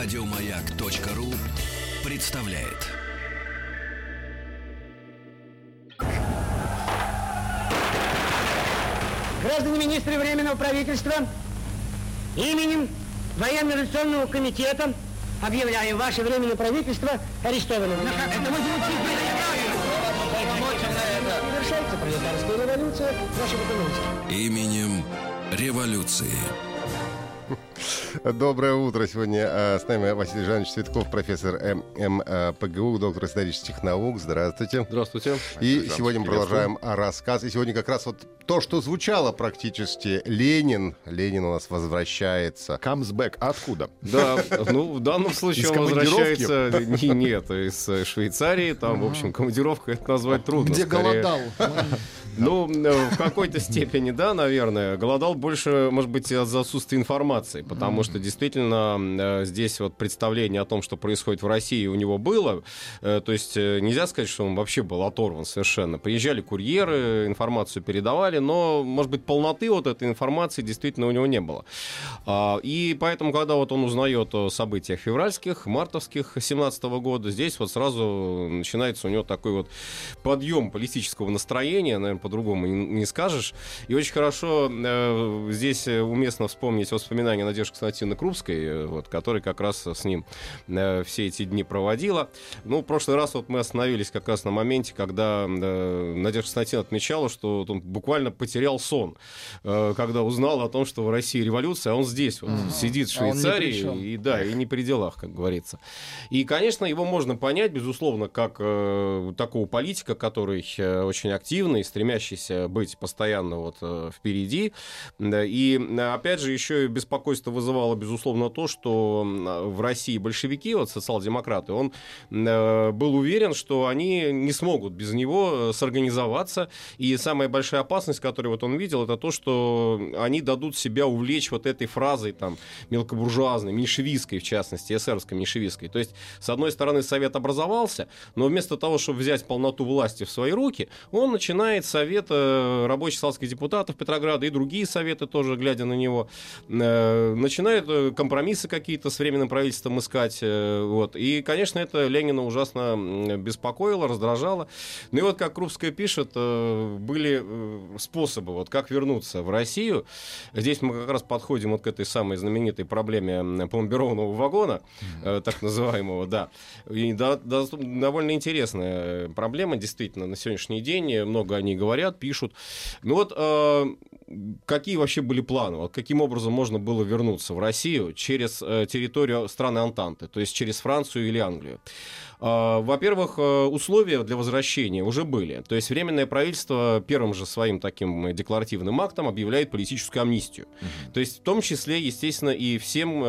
Радиомаяк.ру представляет. Граждане министры Временного правительства, именем Военно-революционного комитета объявляем ваше Временное правительство арестованным. Завершается пролетарская революция нашего экономики. Именем революции. Доброе утро. Сегодня э, с нами Василий Жанович Цветков, профессор МПГУ, доктор исторических наук. Здравствуйте. Здравствуйте. И сегодня мы продолжаем рассказ. И сегодня как раз вот то, что звучало практически. Ленин. Ленин у нас возвращается. Comes back. Откуда? Да, ну, в данном случае он возвращается... Не, нет, из э, Швейцарии. Там, в общем, командировка это назвать трудно. Где голодал? Ну, э, в какой-то степени, да, наверное. Голодал больше, может быть, из-за отсутствия информации, потому что действительно э, здесь вот представление о том, что происходит в России, у него было. Э, То есть э, нельзя сказать, что он вообще был оторван совершенно. Приезжали курьеры, информацию передавали, но, может быть, полноты вот этой информации действительно у него не было. А, И поэтому, когда вот он узнает о событиях февральских, мартовских 17 года, здесь вот сразу начинается у него такой вот подъем политического настроения, наверное, по-другому не, скажешь. И очень хорошо здесь уместно вспомнить воспоминания Надежды Константиновны Крупской, э, вот, которая как раз с ним э, все эти дни проводила. Ну, в прошлый раз вот мы остановились как раз на моменте, когда э, Надежда Константиновна отмечала, что вот он буквально потерял сон, э, когда узнал о том, что в России революция, а он здесь вот, сидит в А Швейцарии, чем. и да, и не при делах, как говорится. И, конечно, его можно понять, безусловно, как э, такого политика, который э, очень активный, стремящийся быть постоянно вот э, впереди. И, опять же, еще и беспокойство вызывало, безусловно, то, что в России большевики, вот социал-демократы, он э, был уверен, что они не смогут без него э, сорганизоваться. И самая большая опасность, которую вот он видел, это то, что они дадут себя увлечь вот этой фразой там мелкобуржуазной, меньшевистской, в частности, эсеровской меньшевистской. То есть, с одной стороны, Совет образовался, но вместо того, чтобы взять полноту власти в свои руки, он начинает Совет э, рабочих советских депутатов Петрограда и другие советы тоже, глядя на него, начинают э, компромиссы какие-то с временным правительством искать. э, Вот. И, конечно, это Ленина ужасно беспокоило, раздражало. Ну и вот, как Крупская пишет, э, были способы, вот как вернуться в Россию. Здесь мы как раз подходим вот к этой самой знаменитой проблеме пломбированного вагона, так называемого, да. И да- да- довольно интересная проблема, действительно, на сегодняшний день. Много о ней говорят, пишут. Ну вот, какие вообще были планы? Вот каким образом можно было вернуться в Россию через э, территорию страны Антанты, то есть через Францию или Англию? А, Во-первых, э, условия для возвращения уже были. То есть Временное правительство первым же своим таким э, декларативным актом объявляет политическую амнистию. То есть в том числе, естественно, и всем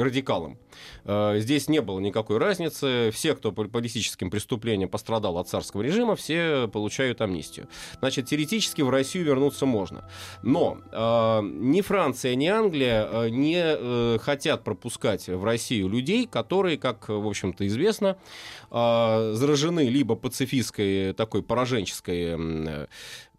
радикалам. Э, Здесь не было никакой разницы. Все, кто по политическим преступлениям пострадал от царского режима, все получают амнистию. Значит, теоретически в Россию вернуться можно. Но э, ни Франция, ни Англия э, не э, хотят пропускать в Россию людей, которые, как, в общем-то, известно, э, заражены либо пацифистской такой пораженческой э,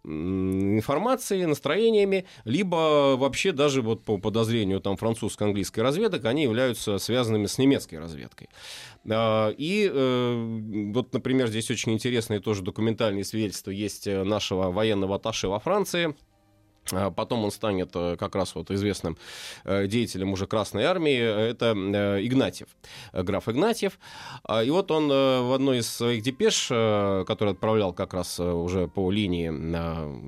информацией, настроениями, либо вообще даже вот по подозрению там французско-английской разведок они являются связанными с немецкой разведкой. А, И э, вот, например, здесь очень интересные тоже документальные свидетельства есть э, нашего военного атташе во Франции, а Потом он станет э, как раз вот известным э, деятелем уже Красной Армии. Это э, Игнатьев, граф Игнатьев. А, И вот он в одной из своих депеш, который отправлял как раз уже по линии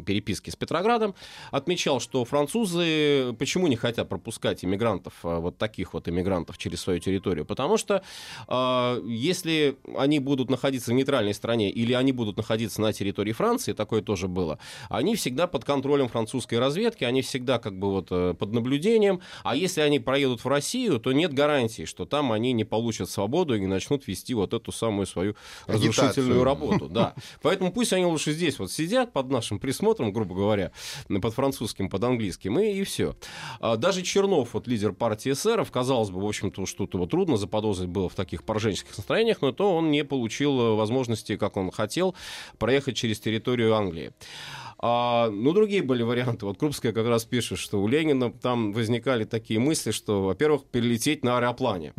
переписки с Петроградом, отмечал, что французы почему не хотят пропускать иммигрантов, вот таких вот иммигрантов через свою территорию? Потому что э, если они будут находиться в нейтральной стране или они будут находиться на территории Франции, такое тоже было, они всегда под контролем французской разведки, они всегда как бы вот э, под наблюдением, а если они проедут в Россию, то нет гарантии, что там они не получат свободу и не начнут вести вот эту самую свою разрушительную работу. Да. Поэтому пусть они лучше здесь вот сидят под нашим присмотром, грубо говоря, под французским, под английским, и, и все. Даже Чернов, вот лидер партии эсеров, казалось бы, в общем-то, что-то вот трудно заподозрить было в таких пораженческих настроениях, но то он не получил э, возможности, как он хотел, проехать через территорию Англии. А, ну, другие были варианты. Вот Крупская как раз пишет, что у Ленина там возникали такие мысли, что, во-первых, перелететь на аэроплане.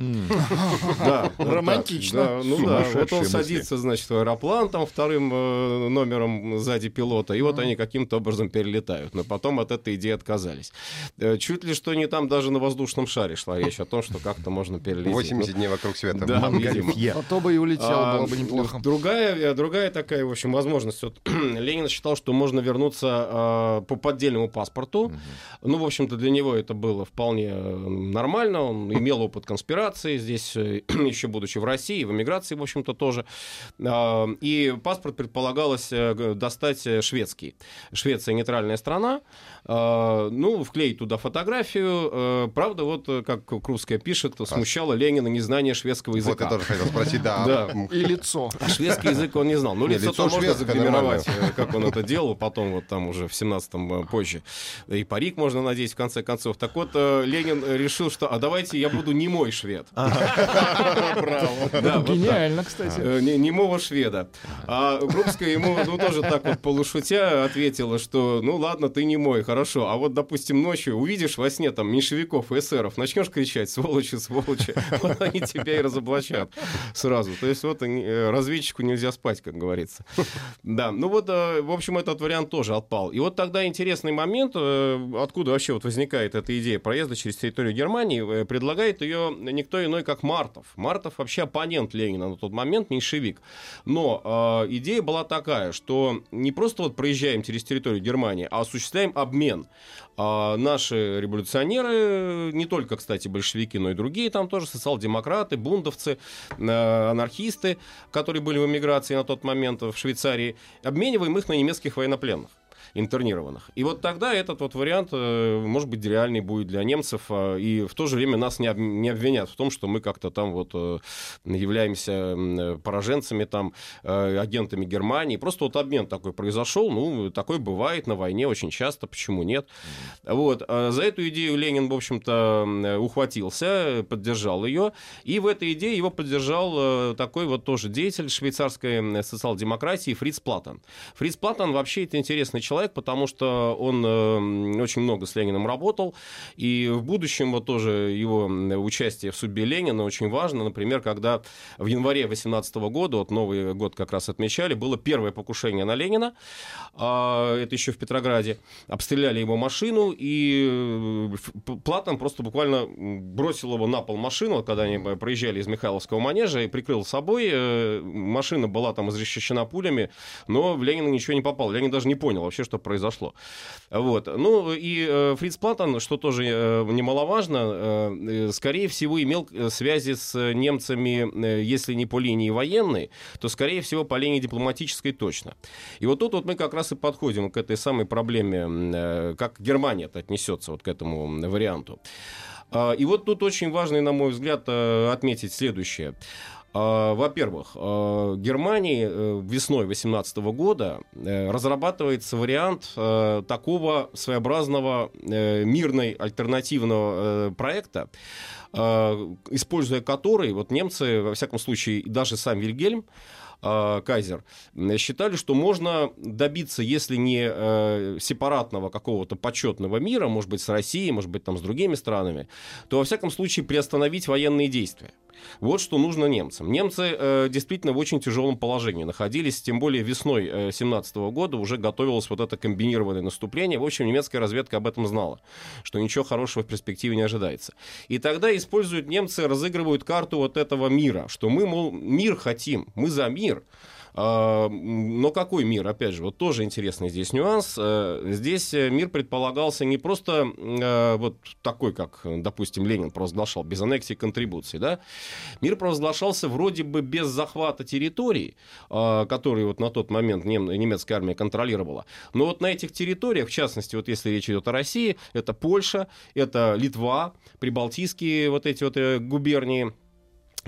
Да, романтично. Ну да, вот он садится, значит, в аэроплан там вторым э, номером сзади пилота, и вот они каким-то образом перелетают. Но потом от этой идеи отказались. Э, чуть ли что не там даже на воздушном шаре шла речь о том, что как-то можно перелететь. 80 дней вокруг света. Да, видимо. А то бы и улетел, А, было бы неплохо. Другая, другая такая, в общем, возможность. Вот, Ленин считал, что можно вернуться а, по поддельному паспорту. Ну, в общем-то, для него это было вполне э, нормально. Он имел опыт конспирации здесь, э, еще будучи в России, в эмиграции, в общем-то, тоже. А, И паспорт предполагалось э, достать э, шведский. Швеция нейтральная страна. А, Ну, вклеить туда фотографию. Э, Правда, вот, э, как Крупская пишет, смущало Ленина незнание шведского Вот языка. я тоже хотел спросить, да. И лицо. А шведский язык он не знал. Ну, лицо-то лицо можно загримировать, э, как он это делал, потом вот там уже в 17-м э, позже. И парик можно надеть в конце концов. Так вот, э, Ленин решил, что а давайте я буду немой швед. Так. Гениально, кстати. Э, не- немого шведа. А Крупская ему, ну, тоже так вот полушутя ответила, что, ну, ладно, ты не мой, хорошо. А вот, допустим, ночью увидишь во сне там меньшевиков и эсеров, начнешь кричать, сволочи, сволочи, вот они тебя и разоблачат сразу. То есть вот разведчику нельзя спать, как говорится. Да, ну вот, в общем, этот вариант тоже отпал. И вот тогда интересный момент, э, откуда вообще вот возникает эта идея проезда через территорию Германии, э, предлагает ее никто иной, как Мартов. Мартов вообще оппонент Ленина на тот момент, меньшевик. Но э, идея была такая, что не просто вот проезжаем через территорию Германии, а осуществляем обмен. А наши революционеры, не только, кстати, большевики, но и другие, там тоже социал-демократы, бундовцы, э, анархисты, которые были в эмиграции на тот момент в Швейцарии, обмениваем их на немецких военнопленных интернированных. И вот тогда этот вот вариант, э, может быть, реальный будет для немцев, а, и в то же время нас не, об- не обвинят в том, что мы как-то там вот э, являемся э, пораженцами, там, агентами Германии. Просто вот обмен такой произошел, ну, такой бывает на войне очень часто, почему нет. Вот. а За эту идею Ленин, в общем-то, ухватился, поддержал ее, и в этой идее его поддержал такой вот тоже деятель швейцарской социал-демократии Фриц Платтен. Фриц Платтен вообще это интересный человек, потому что он э, очень много с Лениным работал, и в будущем вот тоже его участие в судьбе Ленина очень важно. Например, когда в январе 18 года, вот Новый год как раз отмечали, было первое покушение на Ленина, а, это еще в Петрограде, обстреляли его машину, и э, Платон просто буквально бросил его на пол машину, когда они проезжали из Михайловского манежа, и прикрыл собой. Э, Машина была там изрешечена пулями, но в Ленина ничего не попало. Ленин даже не понял вообще, что произошло. Вот. Ну и э, Фриц Платон, что тоже э, немаловажно, э, скорее всего, имел связи с немцами, если не по линии военной, то, скорее всего, по линии дипломатической точно. И вот тут вот мы как раз и подходим к этой самой проблеме, как Германия отнесется вот к этому варианту. А, И вот тут очень важно, на мой взгляд, отметить следующее. А, Во-первых, э, Германии э, весной 2018 года э, разрабатывается вариант э, такого своеобразного мирной альтернативного проекта, используя который вот немцы, во всяком случае, даже сам Вильгельм, Кайзер, считали, что можно добиться, если не сепаратного какого-то почетного мира, может быть, с Россией, может быть, там с другими странами, то, во всяком случае, приостановить военные действия. Вот что нужно немцам. Немцы э, действительно в очень тяжелом положении находились, тем более весной 2017 года уже готовилось вот это комбинированное наступление. В общем, немецкая разведка об этом знала, что ничего хорошего в перспективе не ожидается. И тогда используют немцы, разыгрывают карту вот этого мира, что мы, мол, мир хотим, мы за мир. А, Но какой мир? Опять же, вот тоже интересный здесь нюанс. Э, Здесь э, мир предполагался не просто э, вот такой, как, допустим, Ленин провозглашал, без аннексии контрибуций, да? Мир провозглашался вроде бы без захвата территорий, а, которые вот на тот момент нем- немецкая армия контролировала. Но вот на этих территориях, в частности, вот если речь идет о России, это Польша, это Литва, прибалтийские вот эти вот губернии,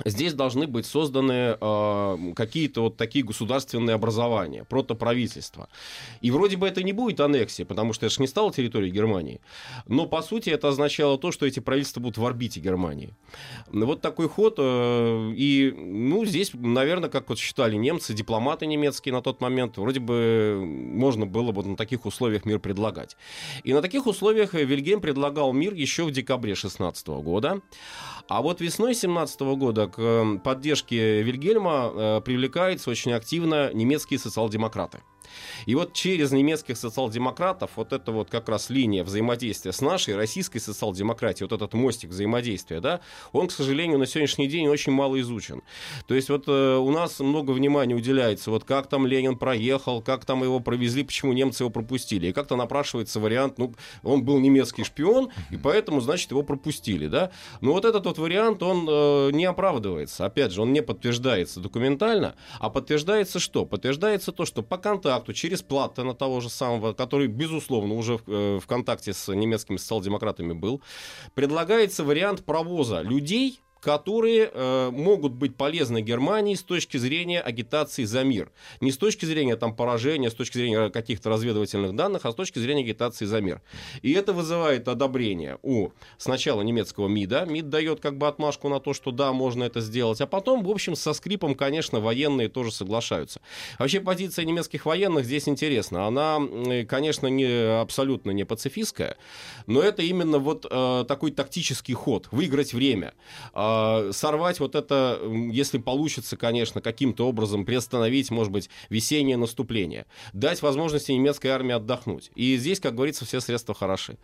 здесь должны быть созданы э, какие-то вот такие государственные образования, протоправительства. И вроде бы это не будет аннексия, потому что это же не стало территорией Германии. Но, по сути, это означало то, что эти правительства будут в орбите Германии. Вот такой ход. Э, и, ну, здесь, наверное, как вот считали немцы, дипломаты немецкие на тот момент, вроде бы можно было бы на таких условиях мир предлагать. И на таких условиях Вильгельм предлагал мир еще в декабре 16 года. А вот весной 17 года к эм, поддержке Вильгельма э, привлекаются очень активно немецкие социал-демократы. И вот через немецких социал-демократов вот эта вот как раз линия взаимодействия с нашей российской социал-демократией, вот этот мостик взаимодействия, да, он, к сожалению, на сегодняшний день очень мало изучен. То есть вот э, у нас много внимания уделяется, вот как там Ленин проехал, как там его провезли, почему немцы его пропустили. И как-то напрашивается вариант, ну, он был немецкий шпион, и поэтому, значит, его пропустили, да. Но вот этот вот вариант, он э, не оправдывается. Опять же, он не подтверждается документально, а подтверждается что? Подтверждается то, что по контакту через Платтена того же самого, который, безусловно, уже в, э, в контакте с немецкими социал-демократами был, предлагается вариант провоза людей которые э, могут быть полезны Германии с точки зрения агитации за мир. Не с точки зрения там, поражения, с точки зрения каких-то разведывательных данных, а с точки зрения агитации за мир. И это вызывает одобрение у сначала немецкого МИДа. МИД дает как бы отмашку на то, что да, можно это сделать. А потом, в общем, со скрипом, конечно, военные тоже соглашаются. Вообще позиция немецких военных здесь интересна. Она, конечно, не, абсолютно не пацифистская, но это именно вот э, такой тактический ход. Выиграть время. Э, сорвать вот это, если получится, конечно, каким-то образом приостановить, может быть, весеннее наступление, дать возможности немецкой армии отдохнуть. И здесь, как говорится, все средства хороши.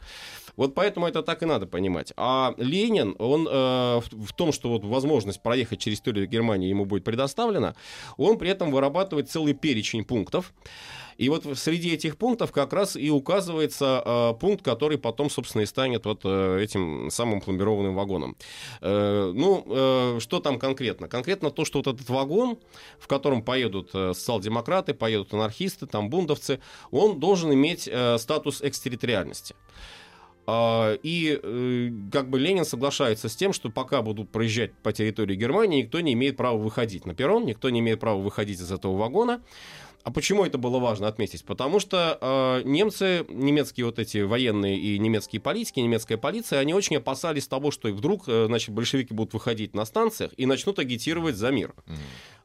Вот поэтому это так и надо понимать. А Ленин, он э, в, в том, что вот возможность проехать через территорию Германии ему будет предоставлена, он при этом вырабатывает целый перечень пунктов, и вот среди этих пунктов как раз и указывается э, пункт, который потом, собственно, и станет вот э, этим самым пломбированным вагоном. Э, ну, э, что там конкретно? Конкретно то, что вот этот вагон, в котором поедут социал-демократы, поедут анархисты, там бундовцы, он должен иметь статус экстерриториальности. А, и как бы Ленин соглашается с тем, что пока будут проезжать по территории Германии, никто не имеет права выходить на перрон, никто не имеет права выходить из этого вагона. А почему это было важно отметить? Потому что э, немцы, немецкие вот эти военные и немецкие политики, немецкая полиция, они очень опасались того, что вдруг, э, значит, большевики будут выходить на станциях и начнут агитировать за мир. Mm.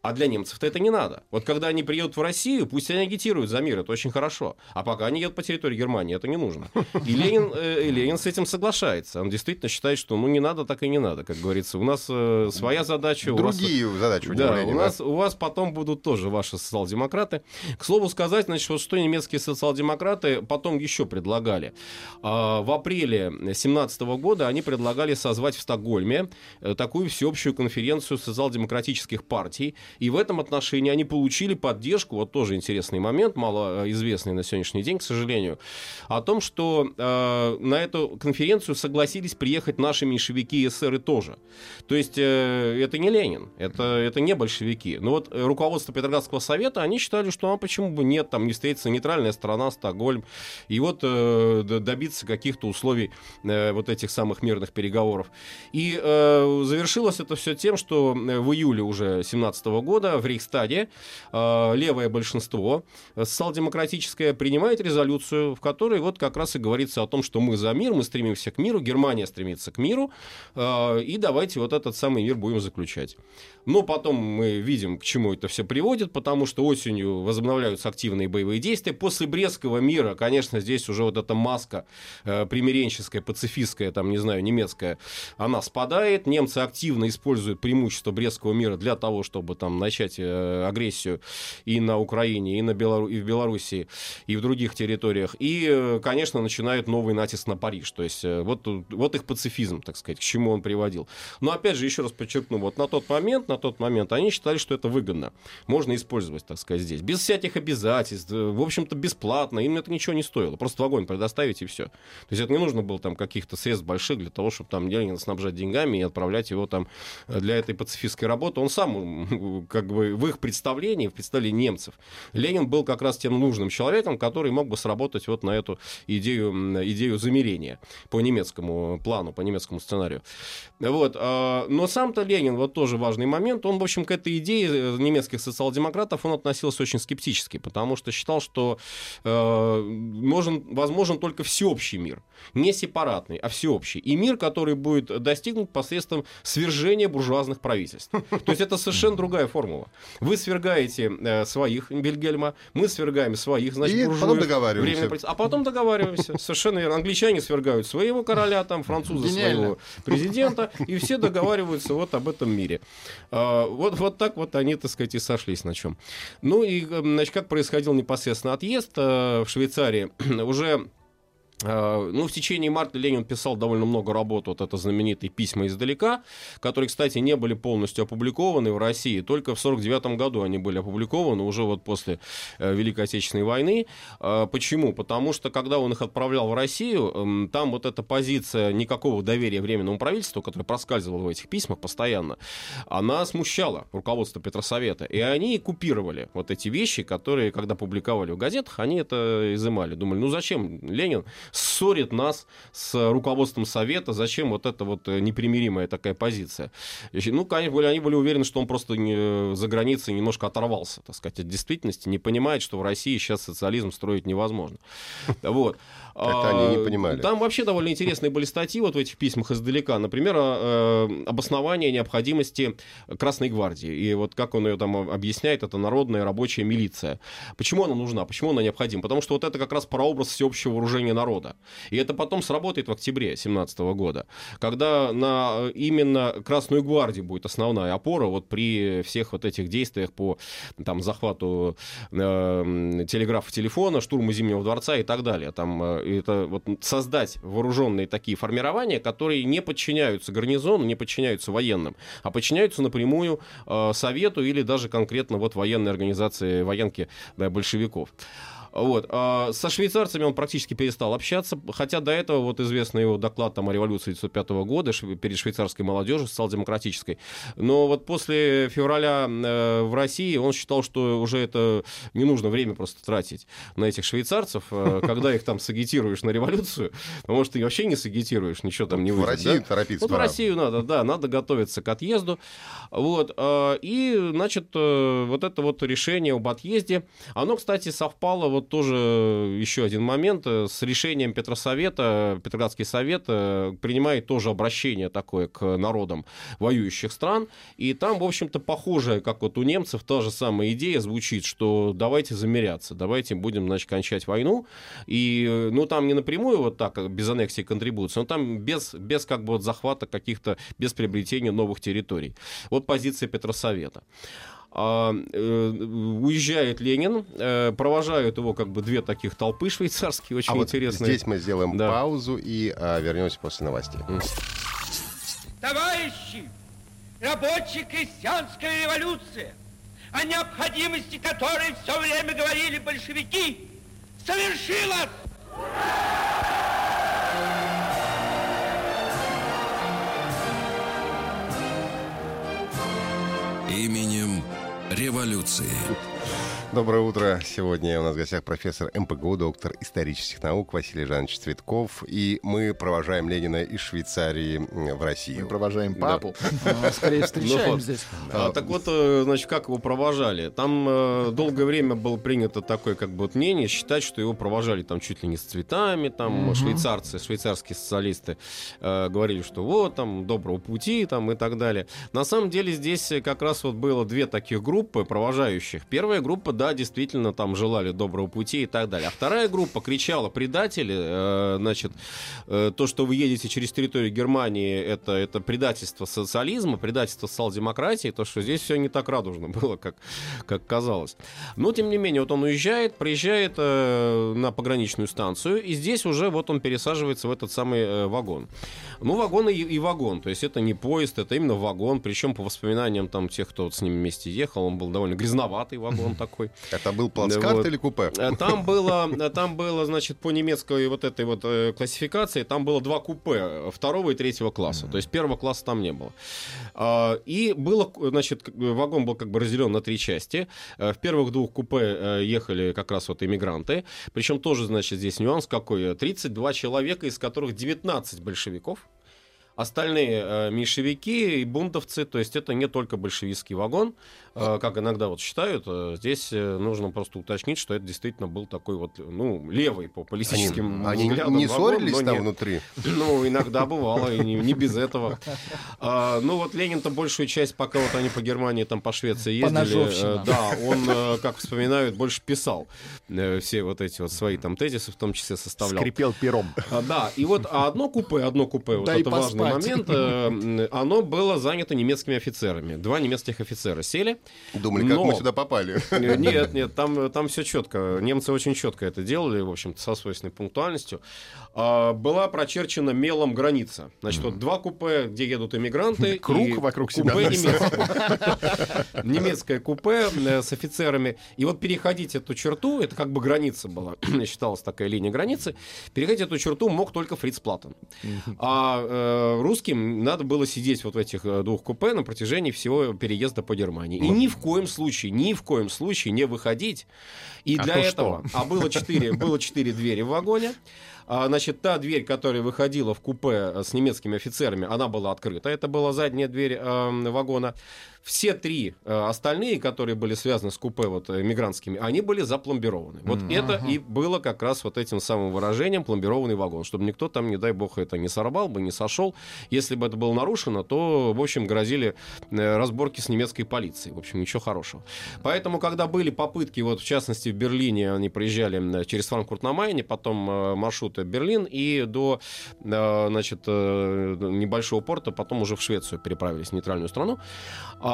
А для немцев-то это не надо. Вот когда они приедут в Россию, пусть они агитируют за мир, это очень хорошо. А пока они едут по территории Германии, это не нужно. И Ленин, э, Ленин с этим соглашается. Он действительно считает, что ну не надо, так и не надо, как говорится. У нас э, своя задача. Другие вас, задачи у Да, у, нас, у вас потом будут тоже ваши социал-демократы. К слову сказать, значит, вот что немецкие социал-демократы потом еще предлагали. А, в апреле 2017 года они предлагали созвать в Стокгольме э, такую всеобщую конференцию социал-демократических партий, и в этом отношении они получили поддержку, вот тоже интересный момент, малоизвестный на сегодняшний день, к сожалению, о том, что э, на эту конференцию согласились приехать наши меньшевики и эсеры тоже. То есть э, это не Ленин, это, это не большевики. Но вот руководство Петроградского совета, они считали, что а почему бы нет, там не встретится нейтральная страна, Стокгольм, и вот э, добиться каких-то условий э, вот этих самых мирных переговоров. И э, завершилось это все тем, что в июле уже 17 года в Рейхстаде э, левое большинство социал-демократическое принимает резолюцию, в которой вот как раз и говорится о том, что мы за мир, мы стремимся к миру, Германия стремится к миру, э, и давайте вот этот самый мир будем заключать. Но потом мы видим, к чему это все приводит, потому что осенью возобновляются активные боевые действия. После Брестского мира, конечно, здесь уже вот эта маска э, примиренческая, пацифистская, там, не знаю, немецкая, она спадает. Немцы активно используют преимущество Брестского мира для того, чтобы там начать э, агрессию и на Украине, и, на Белору... и в Белоруссии, и в других территориях. И, э, конечно, начинают новый натиск на Париж. То есть э, вот, вот их пацифизм, так сказать, к чему он приводил. Но опять же, еще раз подчеркну, вот на тот момент, на тот момент, они считали, что это выгодно. Можно использовать, так сказать, здесь. Без всяких обязательств, в общем-то, бесплатно. Им это ничего не стоило. Просто вагон предоставить и все. То есть это не нужно было там каких-то средств больших для того, чтобы там Ленина снабжать деньгами и отправлять его там для этой пацифистской работы. Он сам как бы в их представлении, в представлении немцев, Ленин был как раз тем нужным человеком, который мог бы сработать вот на эту идею, идею замерения по немецкому плану, по немецкому сценарию. Вот. А, но сам-то Ленин, вот тоже важный момент, он, в общем, к этой идее э, немецких социал-демократов он относился очень скептически, потому что считал, что э, можен, возможен только всеобщий мир. Не сепаратный, а всеобщий. И мир, который будет достигнут посредством свержения буржуазных правительств. То есть это совершенно другая формула. Вы свергаете э, своих Бельгельма, мы свергаем своих, значит, И потом договариваемся. А потом договариваемся. Совершенно верно. Англичане свергают своего короля, там, французы Гениально. своего президента, и все договариваются вот об этом мире. А, вот, вот так вот они, так сказать, и сошлись на чем. Ну и, значит, как происходил непосредственно отъезд э, в Швейцарии, уже Э, ну, в течение марта Ленин писал довольно много работ, вот это знаменитые письма издалека, которые, кстати, не были полностью опубликованы в России. Только в 1949 году они были опубликованы, уже вот после э, Великой Отечественной войны. Э, почему? Потому что, когда он их отправлял в Россию, эм, там вот эта позиция никакого доверия Временному правительству, которое проскальзывало в этих письмах постоянно, она смущала руководство Петросовета. И они купировали вот эти вещи, которые, когда публиковали в газетах, они это изымали. Думали, ну зачем Ленин ссорит нас с руководством Совета, зачем вот эта вот э, непримиримая такая позиция. Ну, конечно, они были уверены, что он просто не, за границей немножко оторвался, так сказать, от действительности, не понимает, что в России сейчас социализм строить невозможно. Вот. Это они не а, понимали. Там вообще довольно интересные были статьи вот в этих письмах издалека. Например, э, обоснование необходимости Красной Гвардии. И вот как он ее там объясняет, это народная рабочая милиция. Почему она нужна? Почему она необходима? Потому что вот это как раз прообраз всеобщего вооружения народа. И это потом сработает в октябре 2017 года, когда на именно Красную Гвардию будет основная опора вот при всех вот этих действиях по там, захвату э, телеграфа телефона, штурму Зимнего дворца и так далее. Там э, это вот создать вооруженные такие формирования, которые не подчиняются гарнизону, не подчиняются военным, а подчиняются напрямую э, Совету или даже конкретно вот военной организации военки да, большевиков. Вот. А со швейцарцами он практически перестал общаться, хотя до этого вот известный его доклад там, о революции 1905 года перед швейцарской молодежью, социал-демократической. Но вот после февраля э, в России он считал, что уже это не нужно время просто тратить на этих швейцарцев, э, когда их там сагитируешь на революцию, может, ты вообще не сагитируешь, ничего там не выйдет. В Россию да? торопиться Вот в Россию надо, да, надо готовиться к отъезду. Вот. Э, и, значит, вот это вот решение об отъезде, оно, кстати, совпало вот вот тоже еще один момент. Э, с решением Петросовета, Петроградский совет э, принимает тоже обращение такое к народам воюющих стран. И там, в общем-то, похожая, как вот у немцев, та же самая идея звучит, что давайте замеряться, давайте будем, значит, кончать войну. И, э, ну, там не напрямую вот так, без аннексии контрибуции, но там без, без как бы вот захвата каких-то, без приобретения новых территорий. Вот позиция Петросовета. А, э, уезжает Ленин, э, провожают его как бы две таких толпы швейцарские, очень а интересные. Вот здесь мы сделаем да. паузу и а, вернемся после новостей. Товарищи, рабочая крестьянская революция, о необходимости которой все время говорили большевики, совершилась! Именем революции. Доброе утро. Сегодня у нас в гостях профессор МПГУ, доктор исторических наук Василий Жанович Цветков. И мы провожаем Ленина из Швейцарии в Россию. Мы провожаем папу. Да. Скорее встречаем ну, здесь. А, так вот, э, значит, как его провожали? Там э, долгое время было принято такое как бы вот мнение считать, что его провожали там чуть ли не с цветами, там угу. швейцарцы, швейцарские социалисты э, говорили, что вот там доброго пути там и так далее. На самом деле здесь как раз вот было две таких группы провожающих. Первая группа, да, да, действительно там желали доброго пути и так далее. А вторая группа кричала предатели, э, значит, э, то, что вы едете через территорию Германии, это, это предательство социализма, предательство социал-демократии, то, что здесь все не так радужно было, как, как казалось. Но, тем не менее, вот он уезжает, приезжает э, на пограничную станцию, и здесь уже вот он пересаживается в этот самый э, вагон. Ну, вагон и, и вагон, то есть это не поезд, это именно вагон, причем по воспоминаниям там тех, кто вот с ним вместе ехал, он был довольно грязноватый вагон такой. Это был плацкарт вот. или купе? Там было, там было, значит, по немецкой вот этой вот классификации, там было два купе второго и третьего класса. Mm-hmm. То есть первого класса там не было. А, и было, значит, вагон был как бы разделен на три части. В первых двух купе ехали как раз вот иммигранты. Причем тоже, значит, здесь нюанс какой. 32 человека, из которых 19 большевиков. Остальные э, меньшевики и бунтовцы, то есть это не только большевистский вагон, э, как иногда вот считают. Э, здесь нужно просто уточнить, что это действительно был такой вот, ну, левый по политическим они, взглядам Они не вагон, ссорились там не, внутри? Ну, иногда бывало, и не, не без этого. А, ну, вот Ленин-то большую часть, пока вот они по Германии, там по Швеции ездили, э, да, он, э, как вспоминают, больше писал э, все вот эти вот свои там тезисы, в том числе составлял. Скрипел пером. А, да, и вот а одно купе, одно купе, вот это важно момент, э, оно было занято немецкими офицерами. Два немецких офицера сели. Думали, как мы сюда попали. Э, нет, нет, там, там все четко. Немцы очень четко это делали, в общем-то, со свойственной пунктуальностью. А, была прочерчена мелом граница. Значит, вот два купе, где едут иммигранты. Круг вокруг себя. Купе немецкое. Немецкое купе э, с офицерами. И вот переходить эту черту, это как бы граница была, считалась такая линия границы, переходить эту черту мог только Фриц Платтен. А э, русским надо было сидеть вот в этих э, двух купе на протяжении всего переезда по Германии. И ни в коем случае, ни в коем случае не выходить. И а для этого... Что? А было четыре, было четыре двери в вагоне. А, значит, та дверь, которая выходила в купе э, с немецкими офицерами, она была открыта. Это была задняя дверь э, вагона. Все три э, остальные, которые были связаны с купе вот, э, мигрантскими, они были запломбированы. Вот mm-hmm. это и было как раз вот этим самым выражением пломбированный вагон, чтобы никто там, не дай бог, это не сорвал бы, не сошел. Если бы это было нарушено, то, в общем, грозили э, разборки с немецкой полицией. В общем, ничего хорошего. Поэтому, когда были попытки, вот в частности в Берлине, они проезжали через Франкфурт на Майне, потом э, маршрут Берлин и до значит, небольшого порта, потом уже в Швецию переправились, в нейтральную страну.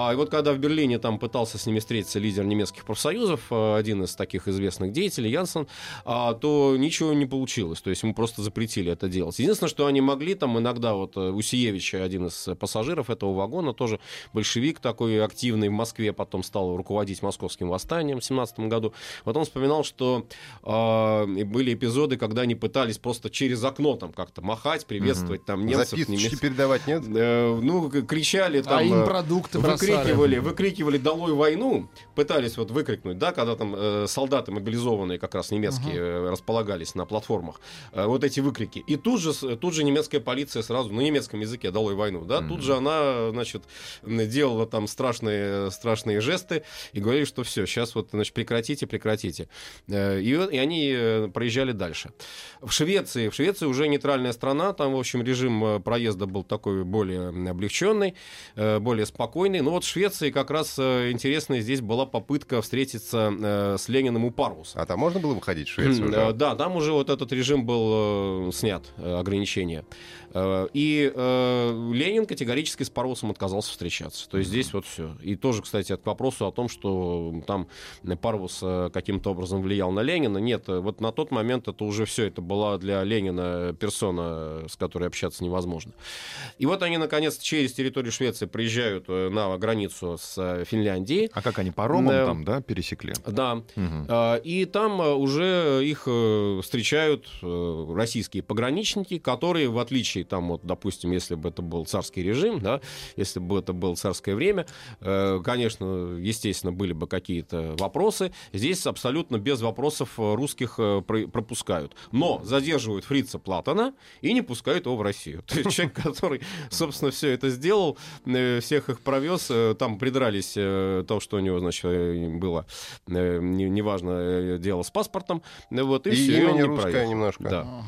А, и вот когда в Берлине там пытался с ними встретиться лидер немецких профсоюзов, э, один из таких известных деятелей, Янсен, а, то ничего не получилось. То есть ему просто запретили это делать. Единственное, что они могли, там иногда вот э, Усиевича, один из пассажиров этого вагона, тоже большевик такой активный в Москве, потом стал руководить московским восстанием в 17 году. Вот он вспоминал, что э, были эпизоды, когда они пытались просто через окно там как-то махать, приветствовать угу. там немцев. Записочки немец... передавать нет? Э, ну, кричали там... А им продукты выкрикивали, выкрикивали «Долой войну!» Пытались вот выкрикнуть, да, когда там э, солдаты мобилизованные как раз немецкие uh располагались на платформах. Э, вот эти выкрики. И тут же, тут же немецкая полиция сразу на немецком языке «Долой войну!» да, uh Тут же она, значит, делала там страшные, страшные жесты и говорили, что все, сейчас вот, значит, прекратите, прекратите. Э, и, и они э, проезжали дальше. В Швеции, в Швеции уже нейтральная страна, там, в общем, режим проезда был такой более облегченный, более спокойный. Но вот в Швеции как раз интересная здесь была попытка встретиться с Лениным у Паруса. А там можно было выходить в Швецию? Да, да там уже вот этот режим был снят, ограничения. И Ленин категорически с Парусом отказался встречаться. То есть здесь вот все. И тоже, кстати, к вопросу о том, что там Парус каким-то образом влиял на Ленина. Нет, вот на тот момент это уже все, это была для Ленина персона, с которой общаться невозможно. И вот они, наконец, через территорию Швеции приезжают э, на границу с э, Финляндией. А как они, паромом э, там, да, пересекли? Да. Угу. И там уже их встречают российские пограничники, которые, в отличие, там, вот, допустим, если бы это был царский режим, да, если бы это было царское время, конечно, естественно, были бы какие-то вопросы. Здесь абсолютно без вопросов русских пропускают. Но задерживают фрица Платона и не пускают его в Россию. То есть человек, который, собственно, все это сделал, э, всех их провез, э, там придрались э, то, что у него, значит, было, неважно, дело с паспортом, вот, и, и все, имя не русское проехал. немножко. Да.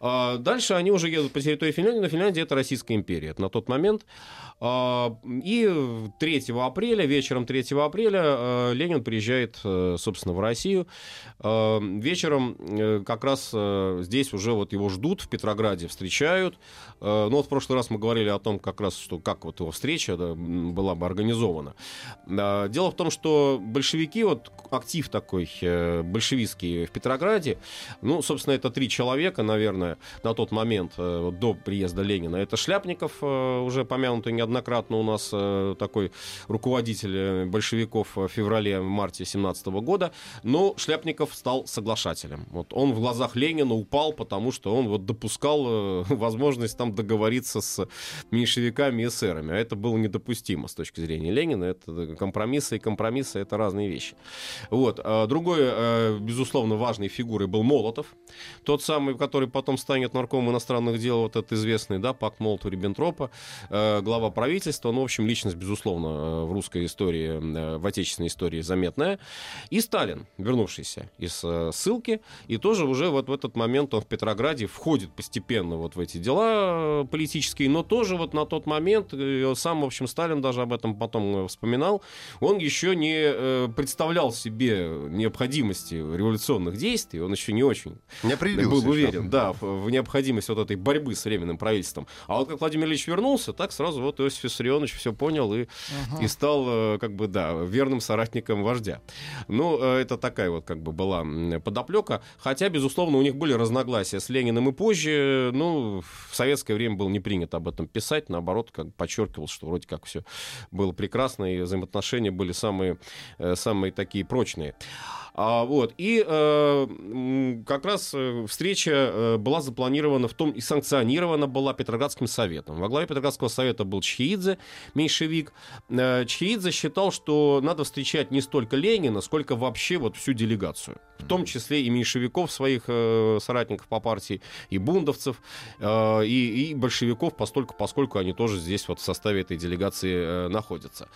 А дальше они уже едут по территории Финляндии, но Финляндия — это Российская империя. Это на тот момент. А, и 3 апреля, вечером 3 апреля Ленин приезжает, собственно, в Россию. Вечером как раз здесь уже вот его ждут в Петрограде, встречают. Э, ну вот в прошлый раз мы говорили о том, как раз, что как вот его встреча была бы организована. Э, дело в том, что большевики, вот актив такой э, большевистский в Петрограде, ну, собственно, это три человека, наверное, на тот момент до приезда Ленина. Это Шляпников, уже помянутый неоднократно у нас такой руководитель большевиков в феврале-марте 17 года, но Шляпников стал соглашателем. Вот он в глазах Ленина упал, потому что он вот допускал возможность там договориться с меньшевиками и эсерами, а это было недопустимо с точки зрения Ленина. Это компромиссы и компромиссы — это разные вещи. Вот. А другой, э, безусловно, важной фигурой был Молотов, тот самый, который потом станет наркомом иностранных дел, вот этот известный, да, пакт Молотова-Риббентропа, э, глава правительства, ну, в общем, личность, безусловно, в русской истории, в отечественной истории заметная. И Сталин, вернувшийся из ссылки, и тоже уже вот в этот момент он в Петрограде входит постепенно вот в эти дела политические, но тоже вот на тот момент, э, сам, в общем, Сталин даже об этом потом вспоминал, он еще не э, представлял себе необходимости революционных действий, он еще не очень не был уверен да, в необходимость вот этой борьбы с временным правительством. А вот как Владимир Ильич вернулся, так сразу вот Иосиф Виссарионович все понял и, ага. и стал, э, как бы, да, верным соратником вождя. Ну, это такая вот, как бы, была подоплека. Хотя, безусловно, у них были разногласия с Лениным и позже. Ну, в советское время было не принято об этом писать. Наоборот, как подчеркивал, что вроде как все было прекрасно, и взаимоотношения были самые, э, самые такие прочные. А, вот. И э, как раз э, встреча э, была запланирована в том и санкционирована была Петроградским советом. Во главе Петроградского совета был Чхеидзе, меньшевик. Э, Чхеидзе считал, что надо встречать не столько Ленина, сколько вообще вот всю делегацию. В том числе и меньшевиков, своих э, соратников по партии, и бундовцев, э, и, и большевиков, постольку, поскольку они тоже здесь вот в составе этой делегации э, находятся.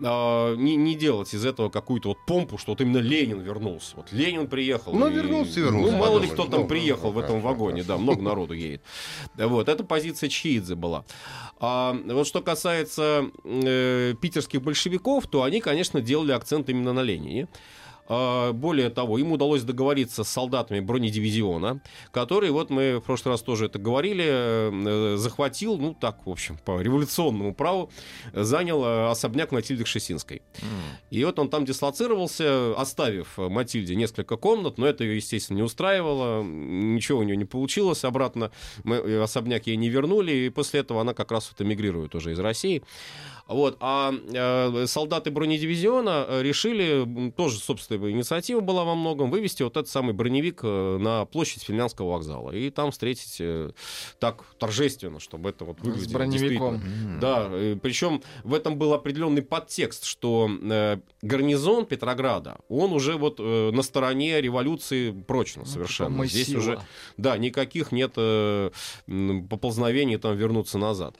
Э, не, не делать из этого какую-то вот помпу, что вот именно Ленин вернулся. Вот Ленин приехал. Ну, и, вернулся, вернулся. Ну, мало ли кто там приехал в этом вагоне, да, много народу едет. Вот, это позиция Чхидзе была. А вот что касается э, питерских большевиков, то они, конечно, делали акцент именно на Ленине. А, более того, им удалось договориться с солдатами бронедивизиона, который, вот мы в прошлый раз тоже это говорили, э, захватил, ну так, в общем, по революционному праву, занял э, особняк Матильды Кшесинской. Mm. И вот он там дислоцировался, оставив Матильде несколько комнат, но это ее, естественно, не устраивало, ничего у нее не получилось обратно, мы э, особняк ей не вернули, и после этого она как раз вот эмигрирует уже из России. Вот. А э, солдаты бронедивизиона э, решили, тоже собственная инициатива была во многом, вывести вот этот самый броневик э, на площадь Финляндского вокзала. И там встретить э, так торжественно, чтобы это вот выглядело. С броневиком. Да, причем в этом был определенный подтекст, что э, гарнизон Петрограда, он уже вот э, на стороне революции прочно ну, совершенно. Здесь сила. уже, да, никаких нет э, поползновений там вернуться назад.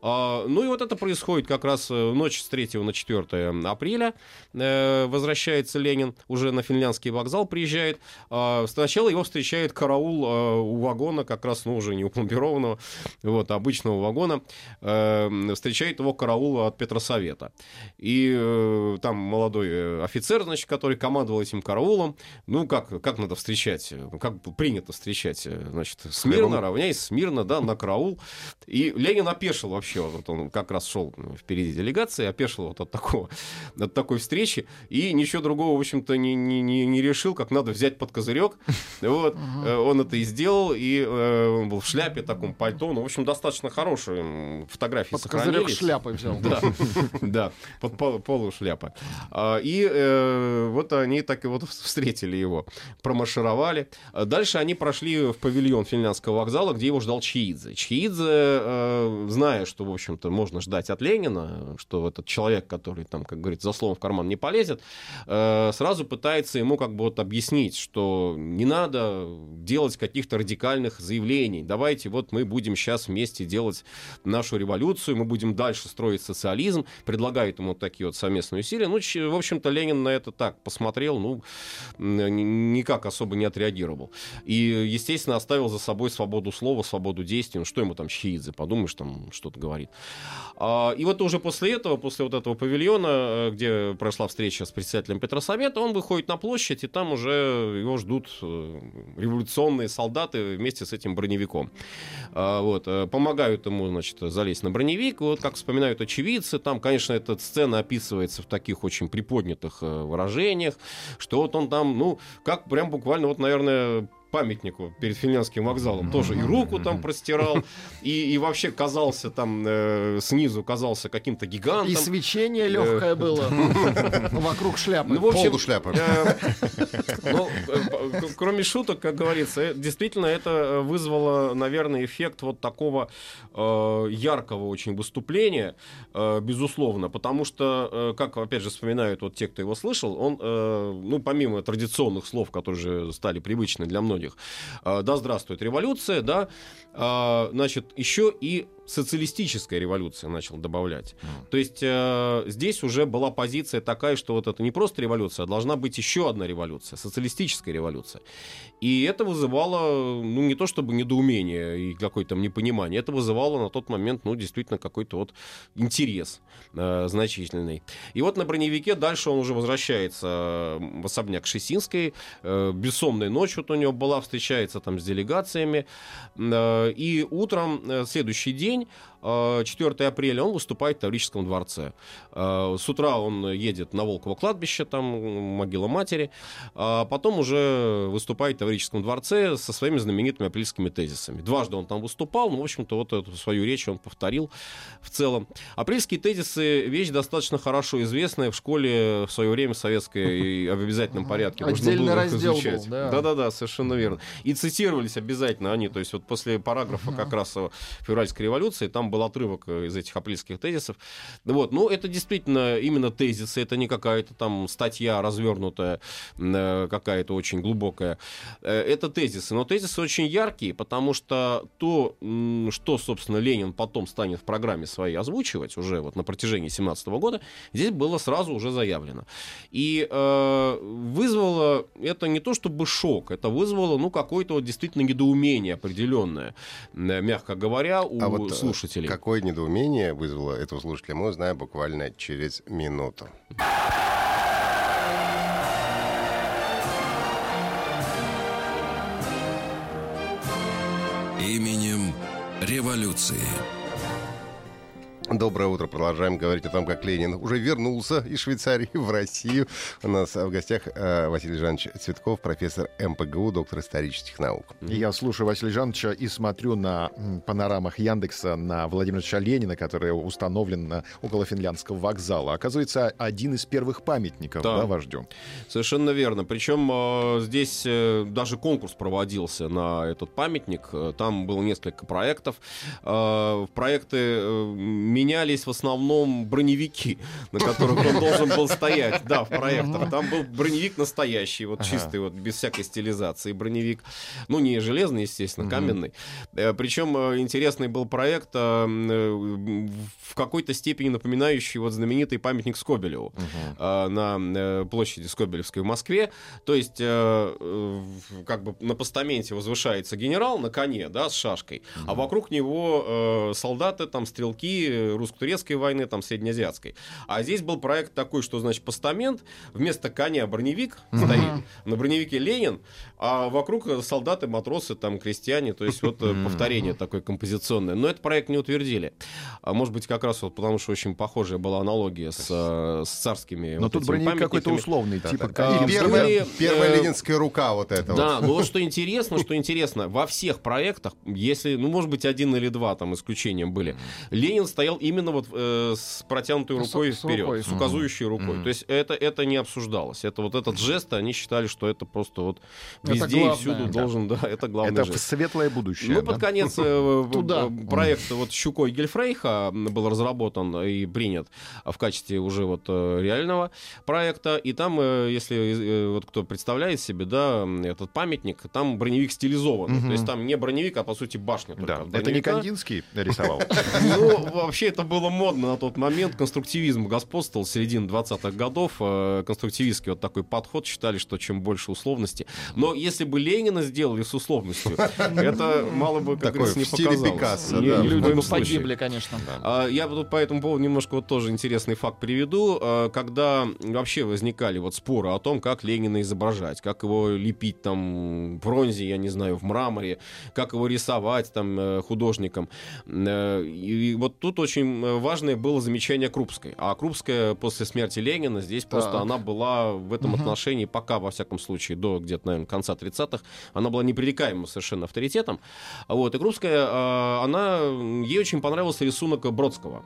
А, ну и вот это происходит как раз э, ночь с 3 на 4 апреля. Э, возвращается Ленин, уже на финляндский вокзал приезжает. А, сначала его встречает караул э, у вагона, как раз, ну, уже не упломбированного, вот, обычного вагона. Встречает его караул от Петросовета. И там молодой офицер, значит, который командовал этим караулом, ну, как, как надо встречать, как принято встречать, значит, смирно, равняясь смирно, да, на караул. И Ленин опешил вообще вообще, вот он как раз шел впереди делегации, опешил вот от, такого, от такой встречи, и ничего другого, в общем-то, не, не, не решил, как надо взять под козырек. Вот, э, он это и сделал, и э, он был в шляпе, таком пальто, ну, в общем, достаточно хорошие фотографии под сохранились. козырек шляпы взял. Да, да, под полу шляпа. А, и э, вот они так и вот встретили его, промаршировали. Дальше они прошли в павильон финляндского вокзала, где его ждал Чиидзе. Чиидзе, зная, что что, в общем-то, можно ждать от Ленина, что этот человек, который, там, как говорится, за словом в карман не полезет, э, сразу пытается ему как бы вот объяснить, что не надо делать каких-то радикальных заявлений. Давайте вот мы будем сейчас вместе делать нашу революцию, мы будем дальше строить социализм, предлагает ему такие вот совместные усилия. Ну, в общем-то, Ленин на это так посмотрел, ну, никак особо не отреагировал. И, естественно, оставил за собой свободу слова, свободу действий. Ну, что ему там Щиидзе, подумаешь, там что-то говорит. А, и вот уже после этого, после вот этого павильона, э, где прошла встреча с председателем Петросовета, он выходит на площадь, и там уже его ждут э, революционные солдаты вместе с этим броневиком. А, вот, э, помогают ему, значит, залезть на броневик. Вот, как вспоминают очевидцы, там, конечно, эта сцена описывается в таких очень приподнятых выражениях, что вот он там, ну, как прям буквально, вот, наверное, памятнику перед Финляндским вокзалом тоже и руку там простирал, и, и вообще казался там э, снизу казался каким-то гигантом. И свечение легкое было вокруг шляпы. Ну, в общем, Полушляпа. Э, ну, э, кроме шуток, как говорится, э, действительно это вызвало, наверное, эффект вот такого э, яркого очень выступления, э, безусловно, потому что, э, как, опять же, вспоминают вот те, кто его слышал, он, э, ну, помимо традиционных слов, которые же стали привычны для многих, многих. А, да, здравствует революция, да, а, значит, еще и социалистическая революция начал добавлять. Mm. То есть э, здесь уже была позиция такая, что вот это не просто революция, а должна быть еще одна революция, социалистическая революция. И это вызывало, ну, не то чтобы недоумение и какое-то непонимание, это вызывало на тот момент, ну, действительно какой-то вот интерес э, значительный. И вот на броневике дальше он уже возвращается в особняк Шесинской, э, бессонная ночь вот у него была, встречается там с делегациями, э, и утром э, следующий день день 4 э, апреля он выступает в Таврическом дворце. Э, с утра он едет на Волково кладбище, там могила матери, а потом уже выступает в Таврическом дворце со своими знаменитыми апрельскими тезисами. Дважды он там выступал, ну, в общем-то, вот эту свою речь он повторил в целом. Апрельские тезисы — вещь достаточно хорошо известная в школе в свое время советской и в обязательном порядке. Отдельный раздел изучать. был, да. Да-да-да, совершенно верно. И цитировались обязательно они, то есть вот после параграфа как раз февральской революции там был отрывок э, из этих апрельских тезисов. Вот, ну, это действительно именно тезисы, это не какая-то там статья развернутая, э, какая-то очень глубокая. Э, это тезисы, но тезисы очень яркие, потому что то, что, собственно, Ленин потом станет в программе своей озвучивать уже вот на протяжении 17 года, здесь было сразу уже заявлено. И э, вызвало это не то чтобы шок, это вызвало, ну, какое-то вот действительно недоумение определенное, мягко говоря, у а вот слушателей слушателей. Какое недоумение вызвало это у слушателя, мы узнаем буквально через минуту. Именем революции. Доброе утро. Продолжаем говорить о том, как Ленин уже вернулся из Швейцарии в Россию. У нас в гостях э, Василий Жанович Цветков, профессор МПГУ, доктор исторических наук. Я слушаю Василия Жановича и смотрю на панорамах Яндекса на Владимира Ильича Ленина, который установлен около финляндского вокзала. Оказывается, один из первых памятников да. Да, вождю. Совершенно верно. Причем э, здесь э, даже конкурс проводился на этот памятник. Там было несколько проектов. Э, проекты э, менялись в основном броневики, на которых он должен был стоять, да, в проектах. Там был броневик настоящий, вот чистый, вот без всякой стилизации броневик. Ну, не железный, естественно, каменный. Э, Причем э, интересный был проект э, в какой-то степени напоминающий вот знаменитый памятник Скобелеву на площади Скобелевской в Москве. То есть как бы на постаменте возвышается генерал на коне, да, с шашкой, а вокруг него солдаты, там, стрелки, русско-турецкой войны, там, среднеазиатской. А здесь был проект такой, что, значит, постамент, вместо коня броневик стоит, на броневике Ленин, а вокруг солдаты, матросы, там, крестьяне, то есть вот э, повторение такое композиционное. Но этот проект не утвердили. А может быть, как раз вот потому, что очень похожая была аналогия с, э, с царскими Но вот тут броневик какой-то условный, да, типа... Да. Первая, были, первая э, ленинская рука вот эта Да, вот. но вот что интересно, что интересно, во всех проектах, если, ну, может быть, один или два там исключением были, Ленин стоял именно вот э, с протянутой рукой с, вперед, с, рукой. с указующей mm-hmm. рукой. Mm-hmm. То есть это, это не обсуждалось. Это вот этот жест, они считали, что это просто вот везде главное, и всюду да. должен, да, это главное. Это жест. светлое будущее. Ну, да? под конец э, Туда. проект вот Щукой Гельфрейха был разработан и принят в качестве уже вот э, реального проекта. И там, э, если вот кто представляет себе, да, этот памятник, там броневик стилизован. Mm-hmm. То есть там не броневик, а по сути башня. Да. Это не Кандинский рисовал? Ну, вообще это было модно на тот момент. Конструктивизм господствовал с середины 20-х годов. Э, конструктивистский вот такой подход считали, что чем больше условности. Но если бы Ленина сделали с условностью, это мало бы, как говорится, не показалось. Мы случае. погибли, конечно. А, Я тут по этому поводу немножко вот тоже интересный факт приведу. А, Когда вообще возникали вот споры о том, как Ленина изображать, как его лепить там в бронзе, я не знаю, в мраморе, как его рисовать там э, художником. Э, И вот тут очень э, важное было замечание Крупской. А Крупская после смерти Ленина здесь просто Так. она была в этом отношении пока, во всяком случае, до где-то, наверное, конца 30-х, она была непререкаемым совершенно авторитетом. Вот, и Крупская, э, она, ей очень понравился рисунок Бродского.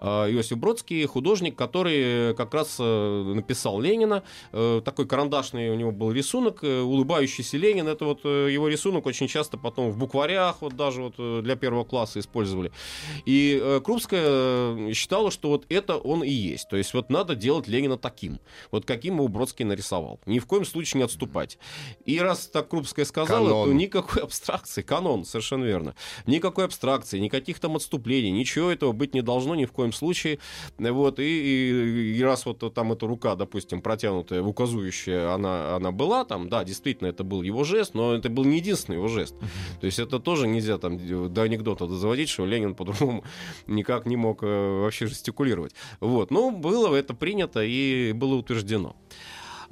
Э, Иосиф Бродский, художник, который как раз э, написал Ленина. Такой карандашный у него был рисунок, улыбающийся Ленин. Это вот его рисунок очень часто потом в букварях, вот даже вот для первого класса использовали. И э, Крупская э, считала, что вот это он и есть. То есть вот надо делать Ленина таким. Вот каким его Бродский нарисовал. Ни в коем случае не отступать. И раз так Крупская сказала, Канон. то никакой абстракции, канон, совершенно верно. Никакой абстракции, никаких там отступлений, ничего этого быть не должно ни в коем случае. Вот, и, и- и раз вот там эта рука, допустим, протянутая, указующая, она, она была там, да, действительно, это был его жест, но это был не единственный его жест. То есть это тоже нельзя там до анекдота заводить, что Ленин по-другому никак не мог э, вообще жестикулировать. Вот, но было это принято и было утверждено.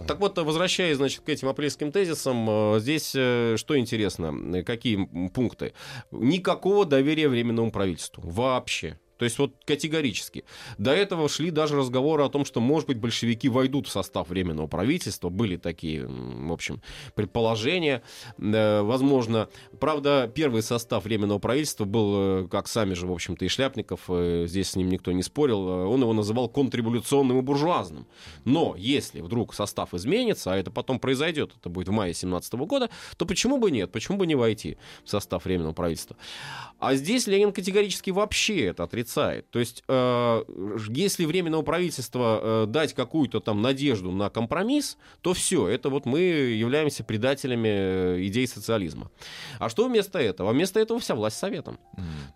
Так вот, возвращаясь, значит, к этим апрельским тезисам, э, здесь э, что интересно, какие пункты? Никакого доверия Временному правительству. Вообще. То есть вот категорически. До этого шли даже разговоры о том, что, может быть, большевики войдут в состав Временного правительства. Были такие, в общем, предположения. Э, Возможно. Правда, первый состав Временного правительства был, э, как сами же, в общем-то, и Шляпников, э, здесь с ним никто не спорил, он его называл контрреволюционным и буржуазным. Но если вдруг состав изменится, а это потом произойдет, это будет в мае 17 года, то почему бы нет? Почему бы не войти в состав Временного правительства? А здесь Ленин категорически вообще это отрицает. То есть, э, если Временного правительства э, дать какую-то там надежду на компромисс, то все, это вот мы являемся предателями э, идей социализма. А что вместо этого? А вместо этого вся власть советом.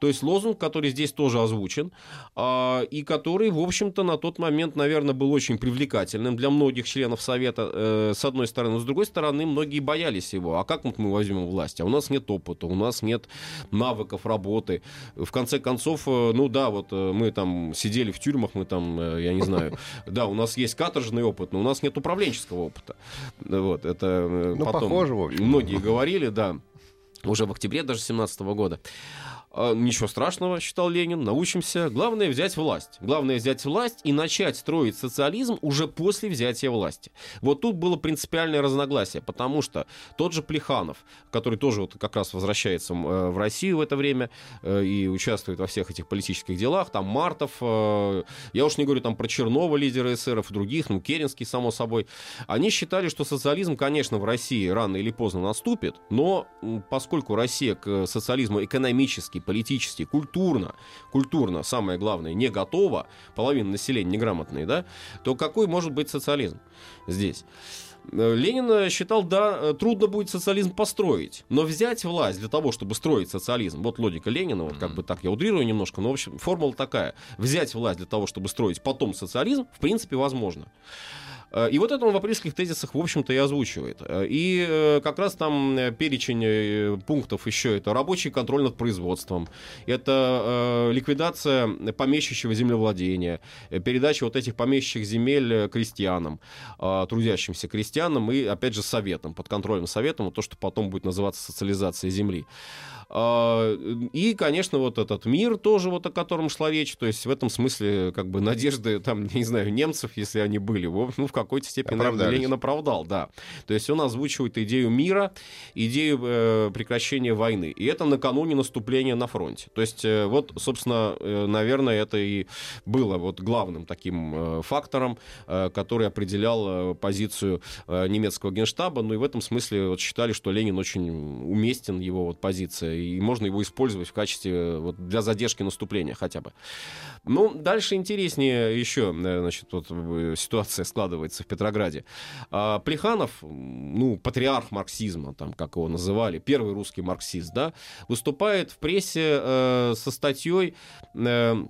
То есть лозунг, который здесь тоже озвучен, а, и который, в общем-то, на тот момент, наверное, был очень привлекательным для многих членов Совета, э, с одной стороны. Но с другой стороны, многие боялись его. А как вот мы возьмем власть? А у нас нет опыта, у нас нет навыков работы. В конце концов, ну да, вот э, мы там сидели в тюрьмах, мы там, э, я не знаю, да, у нас есть каторжный опыт, но у нас нет управленческого опыта. Вот, это э, Ну, потом похоже, в общем. многие говорили, да, уже в октябре даже 17 года. А, Ничего страшного, считал Ленин, научимся. Главное взять власть. Главное взять власть и начать строить социализм уже после взятия власти. Вот тут было принципиальное разногласие, потому что тот же Плеханов, который тоже вот как раз возвращается э, в Россию в это время э, и участвует во всех этих политических делах, там Мартов, э, я уж не говорю там про Чернова, лидера эсеров, и других, ну, Керенский, само собой, они считали, что социализм, конечно, в России рано или поздно наступит, но поскольку Россия к социализму экономически, политически, культурно, культурно, самое главное, не готова, половина населения неграмотные, да, то какой может быть социализм здесь? Э, Ленин э, считал, да, э, трудно будет социализм построить, но взять власть для того, чтобы строить социализм, вот логика Ленина, вот как бы так, я утрирую немножко, но, в общем, формула такая. Взять власть для того, чтобы строить потом социализм, в принципе, возможно. Э, И вот это он в апрельских тезисах, в общем-то, и озвучивает. Э, И э, как раз там перечень пунктов еще. Это рабочий контроль над производством, это ликвидация помещичьего землевладения, передача вот этих помещичьих земель крестьянам, трудящимся крестьянам и, опять же, советам, под контролем советом, вот то, что потом будет называться социализация земли. А, И, конечно, вот этот мир тоже, вот о котором шла речь, то есть в этом смысле как бы надежды, там, не знаю, немцев, если они были, ну, в какой-то степени, наверное. Ленин оправдал, да. То есть он озвучивает идею мира, идею э, прекращения войны. И это накануне наступления на фронте. То есть э, вот, собственно, э, наверное, это и было вот главным таким э, фактором, э, который определял э, позицию э, немецкого генштаба. Ну и в этом смысле вот считали, что Ленин очень уместен, его вот позиция, и можно его использовать в качестве э, вот, для задержки наступления хотя бы. Ну, дальше интереснее еще, э, значит, вот э, ситуация складывается в Петрограде. А, Плеханов, ну, патриарх марксизма, там, как его называли, первый русский марксист, да, выступает в прессе э, со статьей э,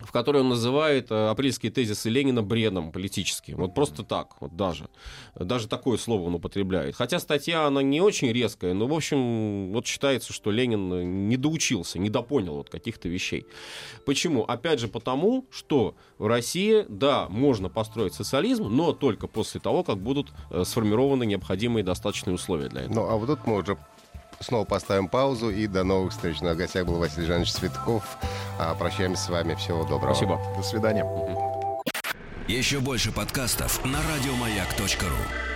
в которой он называет э, апрельские тезисы Ленина бредом политическим. Вот просто так, вот даже. Даже такое слово он употребляет. Хотя статья, она не очень резкая, но, в общем, вот считается, что Ленин не доучился, не допонял вот каких-то вещей. Почему? Опять же потому, что в России, да, можно построить социализм, но только после того, как будут э, сформированы необходимые достаточные условия для этого. Ну, а вот тут мы уже снова поставим паузу и до новых встреч. На гостях был Василий Жанович Цветков. А, прощаемся с вами. Всего доброго. Спасибо. До свидания. Еще больше подкастов на радиомаяк.ру.